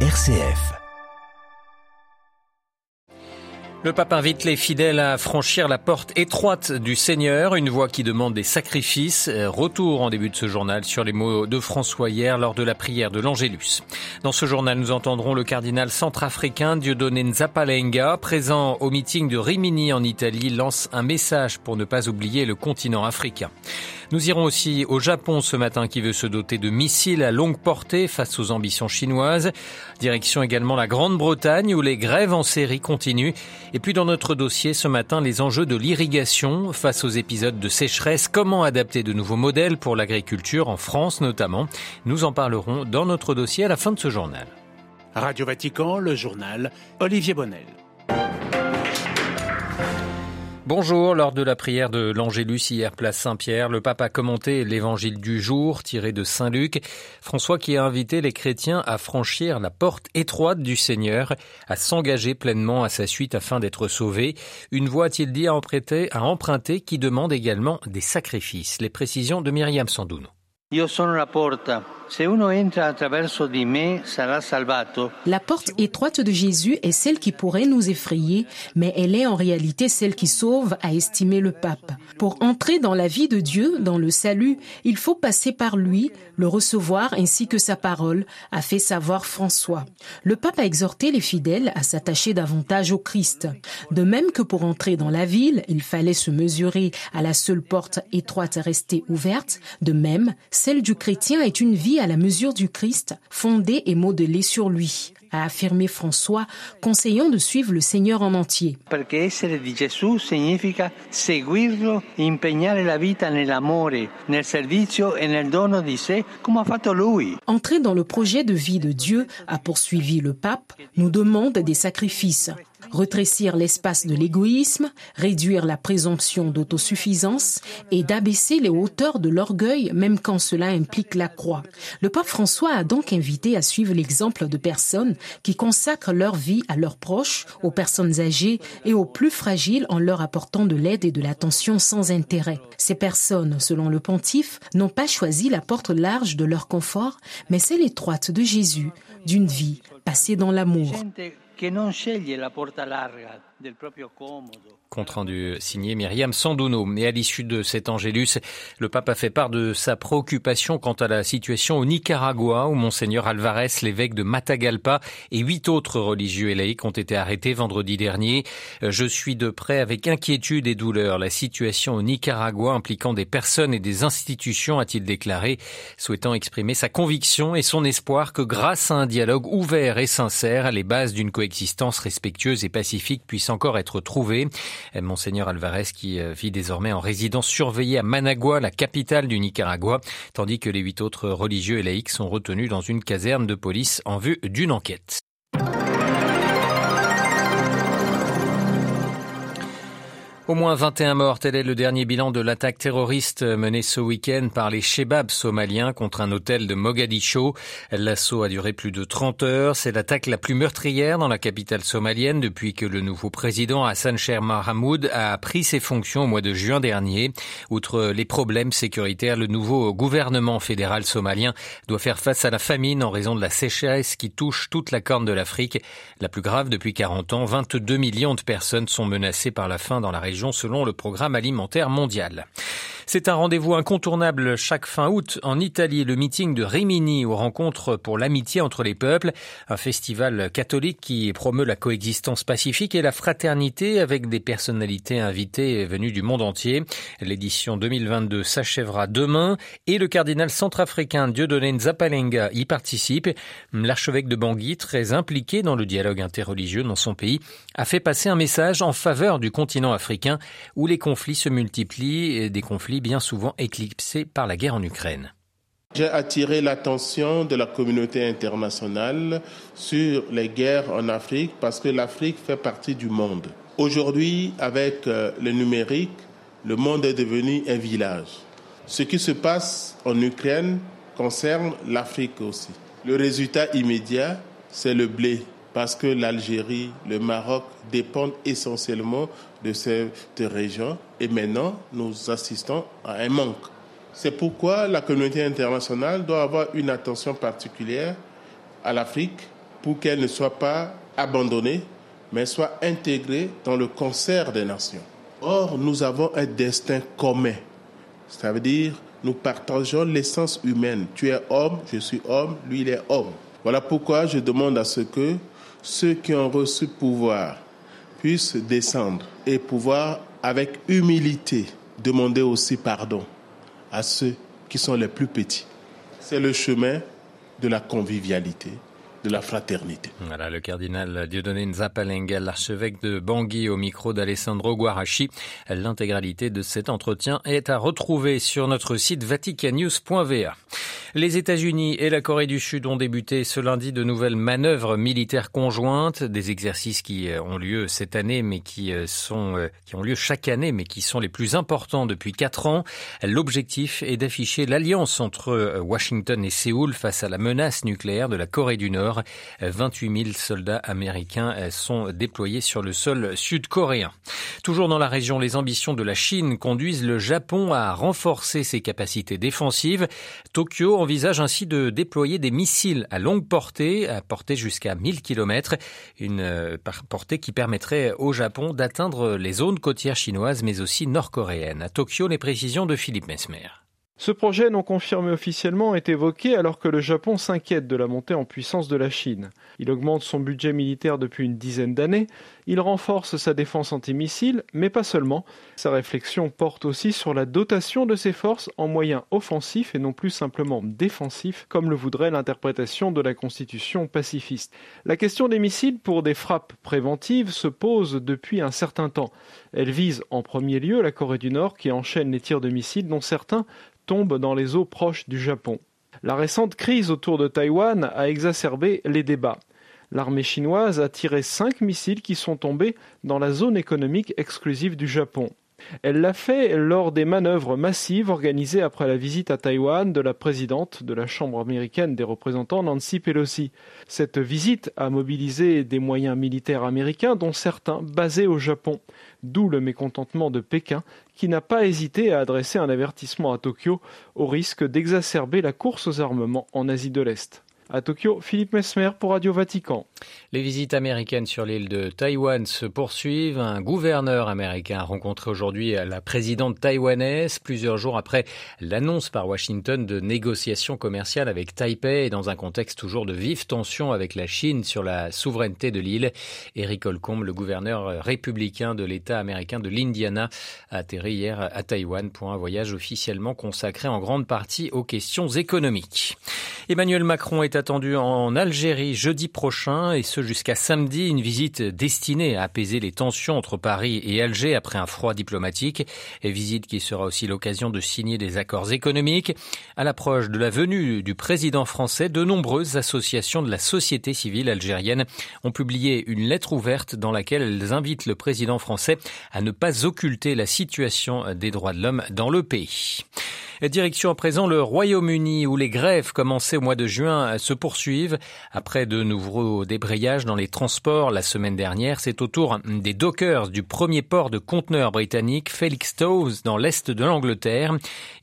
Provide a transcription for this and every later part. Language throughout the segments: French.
RCF. Le pape invite les fidèles à franchir la porte étroite du Seigneur, une voie qui demande des sacrifices. Retour en début de ce journal sur les mots de François hier lors de la prière de l'Angélus. Dans ce journal, nous entendrons le cardinal centrafricain Dieudonné Nzapalenga, présent au meeting de Rimini en Italie, lance un message pour ne pas oublier le continent africain. Nous irons aussi au Japon ce matin qui veut se doter de missiles à longue portée face aux ambitions chinoises. Direction également la Grande-Bretagne où les grèves en série continuent. Et puis dans notre dossier ce matin, les enjeux de l'irrigation face aux épisodes de sécheresse. Comment adapter de nouveaux modèles pour l'agriculture en France notamment? Nous en parlerons dans notre dossier à la fin de ce journal. Radio Vatican, le journal Olivier Bonnel. Bonjour, lors de la prière de l'Angélus hier place Saint-Pierre, le pape a commenté l'évangile du jour tiré de Saint Luc. François qui a invité les chrétiens à franchir la porte étroite du Seigneur, à s'engager pleinement à sa suite afin d'être sauvés. Une voie, a-t-il dit, à emprunter, à emprunter qui demande également des sacrifices. Les précisions de Myriam Sandouno. La porte étroite de Jésus est celle qui pourrait nous effrayer, mais elle est en réalité celle qui sauve, a estimé le pape. Pour entrer dans la vie de Dieu, dans le salut, il faut passer par lui, le recevoir ainsi que sa parole, a fait savoir François. Le pape a exhorté les fidèles à s'attacher davantage au Christ. De même que pour entrer dans la ville, il fallait se mesurer à la seule porte étroite restée ouverte, de même, celle du chrétien est une vie à la mesure du Christ, fondée et modelée sur lui, a affirmé François, conseillant de suivre le Seigneur en entier. Perché essere di Gesù significa seguirlo, impegnare la vita nell'amore, nel servizio e nel dono di sé, come ha fatto lui. Entrer dans le projet de vie de Dieu, a poursuivi le pape, nous demande des sacrifices retrécir l'espace de l'égoïsme, réduire la présomption d'autosuffisance et d'abaisser les hauteurs de l'orgueil même quand cela implique la croix. Le pape François a donc invité à suivre l'exemple de personnes qui consacrent leur vie à leurs proches, aux personnes âgées et aux plus fragiles en leur apportant de l'aide et de l'attention sans intérêt. Ces personnes, selon le pontife, n'ont pas choisi la porte large de leur confort, mais celle étroite de Jésus, d'une vie passée dans l'amour. Che non sceglie la porta larga. Compte rendu signé Myriam Sandouno. Et à l'issue de cet Angélus, le pape a fait part de sa préoccupation quant à la situation au Nicaragua, où Monseigneur Alvarez, l'évêque de Matagalpa, et huit autres religieux et laïcs ont été arrêtés vendredi dernier. Je suis de près avec inquiétude et douleur la situation au Nicaragua impliquant des personnes et des institutions, a-t-il déclaré, souhaitant exprimer sa conviction et son espoir que grâce à un dialogue ouvert et sincère, les bases d'une coexistence respectueuse et pacifique puissent encore être trouvées. Monseigneur Alvarez qui vit désormais en résidence surveillée à Managua, la capitale du Nicaragua, tandis que les huit autres religieux et laïcs sont retenus dans une caserne de police en vue d'une enquête. Au moins 21 morts, tel est le dernier bilan de l'attaque terroriste menée ce week-end par les Shebabs somaliens contre un hôtel de Mogadiscio. L'assaut a duré plus de 30 heures. C'est l'attaque la plus meurtrière dans la capitale somalienne depuis que le nouveau président Hassan Sheikh Mohamud a pris ses fonctions au mois de juin dernier. Outre les problèmes sécuritaires, le nouveau gouvernement fédéral somalien doit faire face à la famine en raison de la sécheresse qui touche toute la corne de l'Afrique. La plus grave depuis 40 ans, 22 millions de personnes sont menacées par la faim dans la région selon le programme alimentaire mondial. C'est un rendez-vous incontournable chaque fin août en Italie, le meeting de Rimini aux rencontres pour l'amitié entre les peuples, un festival catholique qui promeut la coexistence pacifique et la fraternité avec des personnalités invitées venues du monde entier. L'édition 2022 s'achèvera demain et le cardinal centrafricain Dieudonné Nzapalenga y participe. L'archevêque de Bangui, très impliqué dans le dialogue interreligieux dans son pays, a fait passer un message en faveur du continent africain où les conflits se multiplient des conflits bien souvent éclipsés par la guerre en Ukraine. J'ai attiré l'attention de la communauté internationale sur les guerres en Afrique parce que l'Afrique fait partie du monde. Aujourd'hui, avec le numérique, le monde est devenu un village. Ce qui se passe en Ukraine concerne l'Afrique aussi. Le résultat immédiat, c'est le blé, parce que l'Algérie, le Maroc dépendent essentiellement de cette région et maintenant nous assistons à un manque. C'est pourquoi la communauté internationale doit avoir une attention particulière à l'Afrique pour qu'elle ne soit pas abandonnée, mais soit intégrée dans le concert des nations. Or, nous avons un destin commun. Ça veut dire, nous partageons l'essence humaine. Tu es homme, je suis homme, lui il est homme. Voilà pourquoi je demande à ce que ceux qui ont reçu pouvoir puissent descendre et pouvoir, avec humilité, demander aussi pardon à ceux qui sont les plus petits. C'est le chemin de la convivialité, de la fraternité. Voilà le cardinal Dieudonné Nzapalenga, l'archevêque de Bangui au micro d'Alessandro Guarachi. L'intégralité de cet entretien est à retrouver sur notre site vaticanews.va. Les États-Unis et la Corée du Sud ont débuté ce lundi de nouvelles manœuvres militaires conjointes, des exercices qui euh, ont lieu cette année, mais qui euh, sont euh, qui ont lieu chaque année, mais qui sont les plus importants depuis quatre ans. L'objectif est d'afficher l'alliance entre Washington et Séoul face à la menace nucléaire de la Corée du Nord. 28 000 soldats américains sont déployés sur le sol sud-coréen. Toujours dans la région, les ambitions de la Chine conduisent le Japon à renforcer ses capacités défensives. Tokyo envisage ainsi de déployer des missiles à longue portée, à portée jusqu'à 1000 km, une euh, portée qui permettrait au Japon d'atteindre les zones côtières chinoises mais aussi nord-coréennes. À Tokyo, les précisions de Philippe Mesmer. Ce projet non confirmé officiellement est évoqué alors que le Japon s'inquiète de la montée en puissance de la Chine. Il augmente son budget militaire depuis une dizaine d'années, il renforce sa défense antimissile, mais pas seulement. Sa réflexion porte aussi sur la dotation de ses forces en moyens offensifs et non plus simplement défensifs, comme le voudrait l'interprétation de la Constitution pacifiste. La question des missiles pour des frappes préventives se pose depuis un certain temps. Elle vise en premier lieu la Corée du Nord qui enchaîne les tirs de missiles dont certains tombe dans les eaux proches du Japon. La récente crise autour de Taïwan a exacerbé les débats. L'armée chinoise a tiré cinq missiles qui sont tombés dans la zone économique exclusive du Japon. Elle l'a fait lors des manœuvres massives organisées après la visite à Taïwan de la présidente de la Chambre américaine des représentants Nancy Pelosi. Cette visite a mobilisé des moyens militaires américains dont certains basés au Japon, d'où le mécontentement de Pékin qui n'a pas hésité à adresser un avertissement à Tokyo au risque d'exacerber la course aux armements en Asie de l'Est. À Tokyo, Philippe Mesmer pour Radio Vatican. Les visites américaines sur l'île de Taïwan se poursuivent. Un gouverneur américain a rencontré aujourd'hui la présidente taïwanaise plusieurs jours après l'annonce par Washington de négociations commerciales avec Taipei dans un contexte toujours de vives tensions avec la Chine sur la souveraineté de l'île. Eric Holcomb, le gouverneur républicain de l'État américain de l'Indiana, a atterri hier à Taïwan pour un voyage officiellement consacré en grande partie aux questions économiques. Emmanuel Macron est attendu en Algérie jeudi prochain et ce jusqu'à samedi, une visite destinée à apaiser les tensions entre Paris et Alger après un froid diplomatique, et visite qui sera aussi l'occasion de signer des accords économiques. À l'approche de la venue du président français, de nombreuses associations de la société civile algérienne ont publié une lettre ouverte dans laquelle elles invitent le président français à ne pas occulter la situation des droits de l'homme dans le pays. Direction à présent le Royaume-Uni où les grèves commencées au mois de juin se poursuivent. Après de nouveaux débrayages dans les transports la semaine dernière, c'est au tour des dockers du premier port de conteneurs britannique Felixstowe dans l'est de l'Angleterre.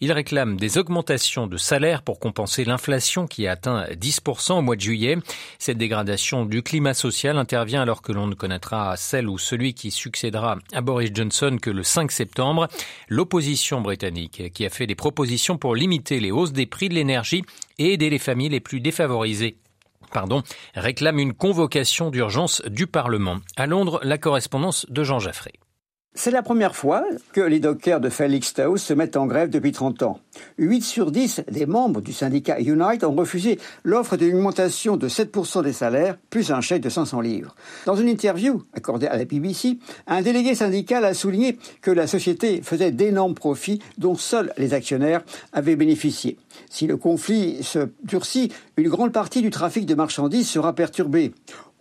Ils réclament des augmentations de salaire pour compenser l'inflation qui a atteint 10% au mois de juillet. Cette dégradation du climat social intervient alors que l'on ne connaîtra celle ou celui qui succédera à Boris Johnson que le 5 septembre. L'opposition britannique qui a fait des propositions pour limiter les hausses des prix de l'énergie et aider les familles les plus défavorisées pardon, réclame une convocation d'urgence du Parlement. À Londres, la correspondance de Jean Jaffré. C'est la première fois que les dockers de Felixstowe se mettent en grève depuis 30 ans. 8 sur 10 des membres du syndicat Unite ont refusé l'offre d'une augmentation de 7% des salaires, plus un chèque de 500 livres. Dans une interview accordée à la BBC, un délégué syndical a souligné que la société faisait d'énormes profits dont seuls les actionnaires avaient bénéficié. Si le conflit se durcit, une grande partie du trafic de marchandises sera perturbée.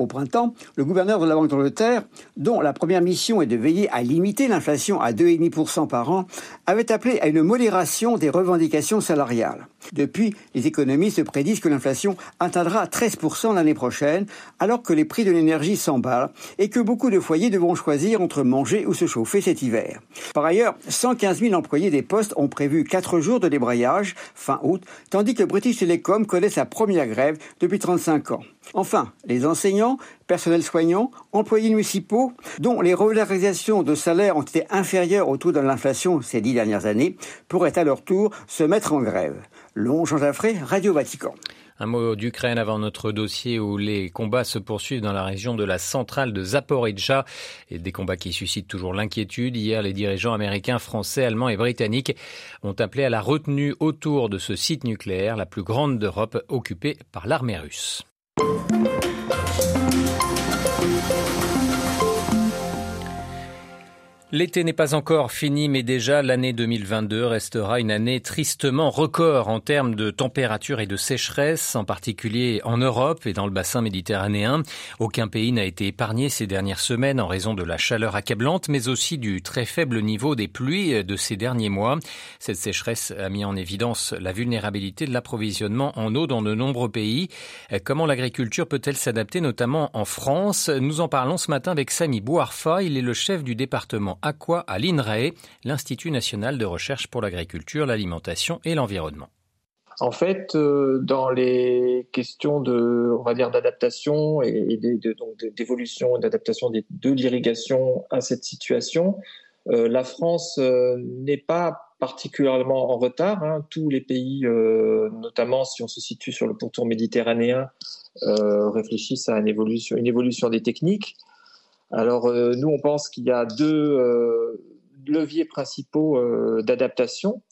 Au printemps, le gouverneur de la Banque d'Angleterre, dont la première mission est de veiller à limiter l'inflation à 2,5% par an, avait appelé à une modération des revendications salariales. Depuis, les économistes prédisent que l'inflation atteindra 13% l'année prochaine, alors que les prix de l'énergie s'emballent et que beaucoup de foyers devront choisir entre manger ou se chauffer cet hiver. Par ailleurs, 115 000 employés des postes ont prévu 4 jours de débrayage fin août, tandis que British Telecom connaît sa première grève depuis 35 ans. Enfin, les enseignants, personnels soignants, employés municipaux, dont les revalorisations de salaire ont été inférieures au taux de l'inflation ces dix dernières années, pourraient à leur tour se mettre en grève. Long Jean Jaffré, Radio Vatican. Un mot d'Ukraine avant notre dossier où les combats se poursuivent dans la région de la centrale de Zaporizhzhia et des combats qui suscitent toujours l'inquiétude. Hier, les dirigeants américains, français, allemands et britanniques ont appelé à la retenue autour de ce site nucléaire, la plus grande d'Europe, occupée par l'armée russe. Thank you. L'été n'est pas encore fini, mais déjà l'année 2022 restera une année tristement record en termes de température et de sécheresse, en particulier en Europe et dans le bassin méditerranéen. Aucun pays n'a été épargné ces dernières semaines en raison de la chaleur accablante, mais aussi du très faible niveau des pluies de ces derniers mois. Cette sécheresse a mis en évidence la vulnérabilité de l'approvisionnement en eau dans de nombreux pays. Comment l'agriculture peut-elle s'adapter, notamment en France? Nous en parlons ce matin avec Samy Bouarfa. Il est le chef du département Aqua à l'INRAE, l'Institut national de recherche pour l'agriculture, l'alimentation et l'environnement. En fait, euh, dans les questions de, on va dire, d'adaptation et, d'évolution, d'adaptation de l'irrigation à cette situation, euh, la France euh, n'est pas particulièrement en retard. Hein. Tous les pays, notamment si on se situe sur le pourtour méditerranéen, réfléchissent à une évolution des techniques. Alors euh, nous, on pense qu'il y a deux euh, leviers principaux euh, d'adaptation.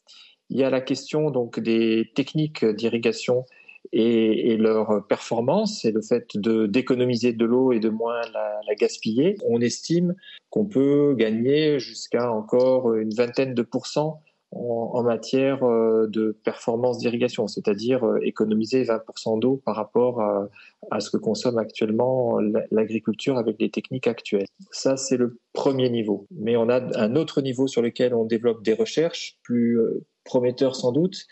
Il y a la question donc des techniques d'irrigation et, leur performance et le fait de d'économiser de l'eau et de moins la, la gaspiller. On estime qu'on peut gagner jusqu'à encore une vingtaine de pourcents en, matière euh, de performance d'irrigation, c'est-à-dire euh, économiser 20% d'eau par rapport à, ce que consomme actuellement l'agriculture avec les techniques actuelles. Ça, c'est le premier niveau. Mais on a un autre niveau sur lequel on développe des recherches, plus euh, prometteurs sans doute.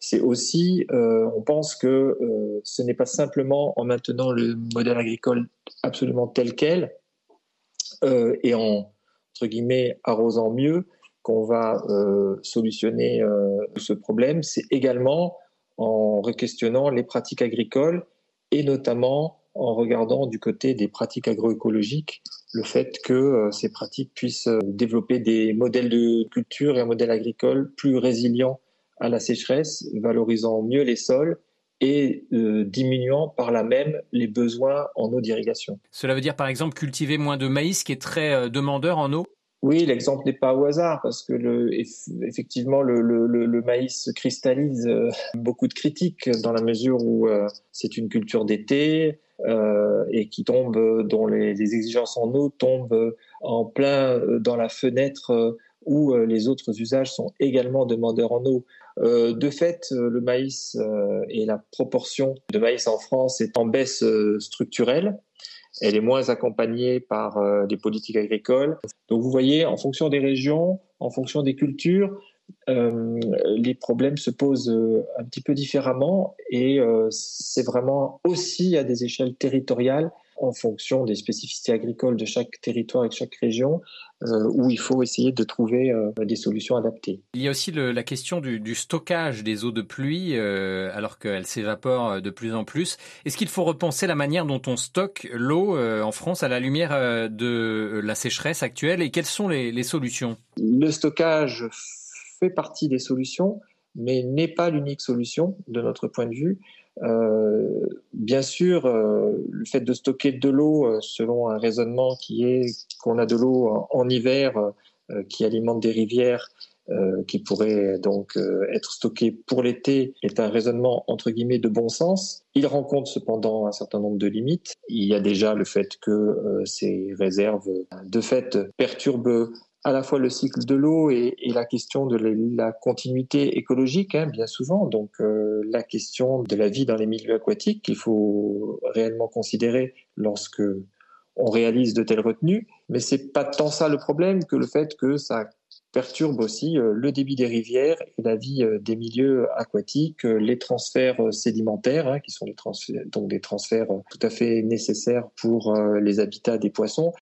C'est aussi, on pense que ce n'est pas simplement en maintenant le modèle agricole absolument tel quel et en, entre guillemets, arrosant mieux, qu'on va euh, solutionner euh, ce problème, c'est également en requestionnant les pratiques agricoles et notamment en regardant du côté des pratiques agroécologiques le fait que euh, ces pratiques puissent développer des modèles de culture et un modèle agricole plus résilient à la sécheresse, valorisant mieux les sols et diminuant par là même les besoins en eau d'irrigation. Cela veut dire par exemple cultiver moins de maïs qui est très demandeur en eau? Oui, l'exemple n'est pas au hasard parce que le, effectivement le, le, le maïs cristallise euh, beaucoup de critiques dans la mesure où euh, c'est une culture d'été euh, et qui tombe, dont les, les, exigences en eau tombent en plein dans la fenêtre où les autres usages sont également demandeurs en eau. de fait, le maïs et la proportion de maïs en France est en baisse structurelle elle est moins accompagnée par euh, des politiques agricoles. Donc vous voyez, en fonction des régions, en fonction des cultures, euh, les problèmes se posent euh, un petit peu différemment et c'est vraiment aussi à des échelles territoriales en fonction des spécificités agricoles de chaque territoire et de chaque région, euh, où il faut essayer de trouver euh, des solutions adaptées. Il y a aussi le, la question du, du, stockage des eaux de pluie, euh, alors qu'elles s'évaporent de plus en plus. Est-ce qu'il faut repenser la manière dont on stocke l'eau en France à la lumière de la sécheresse actuelle? Et quelles sont les, les solutions? Le stockage fait partie des solutions, mais n'est pas l'unique solution de notre point de vue. Euh, bien sûr, euh, le fait de stocker de l'eau euh, selon un raisonnement qui est qu'on a de l'eau en, hiver qui alimente des rivières qui pourrait donc être stockée pour l'été est un raisonnement entre guillemets de bon sens. Il rencontre cependant un certain nombre de limites. Il y a déjà le fait que ces réserves de fait perturbent à la fois le cycle de l'eau et, la question de la, continuité écologique, hein, bien souvent. Donc euh, la question de la vie dans les milieux aquatiques qu'il faut réellement considérer lorsque on réalise de telles retenues. Mais c'est pas tant ça le problème que le fait que ça perturbe aussi euh, le débit des rivières et la vie euh, des milieux aquatiques, les transferts sédimentaires, hein, qui sont donc des transferts tout à fait nécessaires pour les habitats des poissons,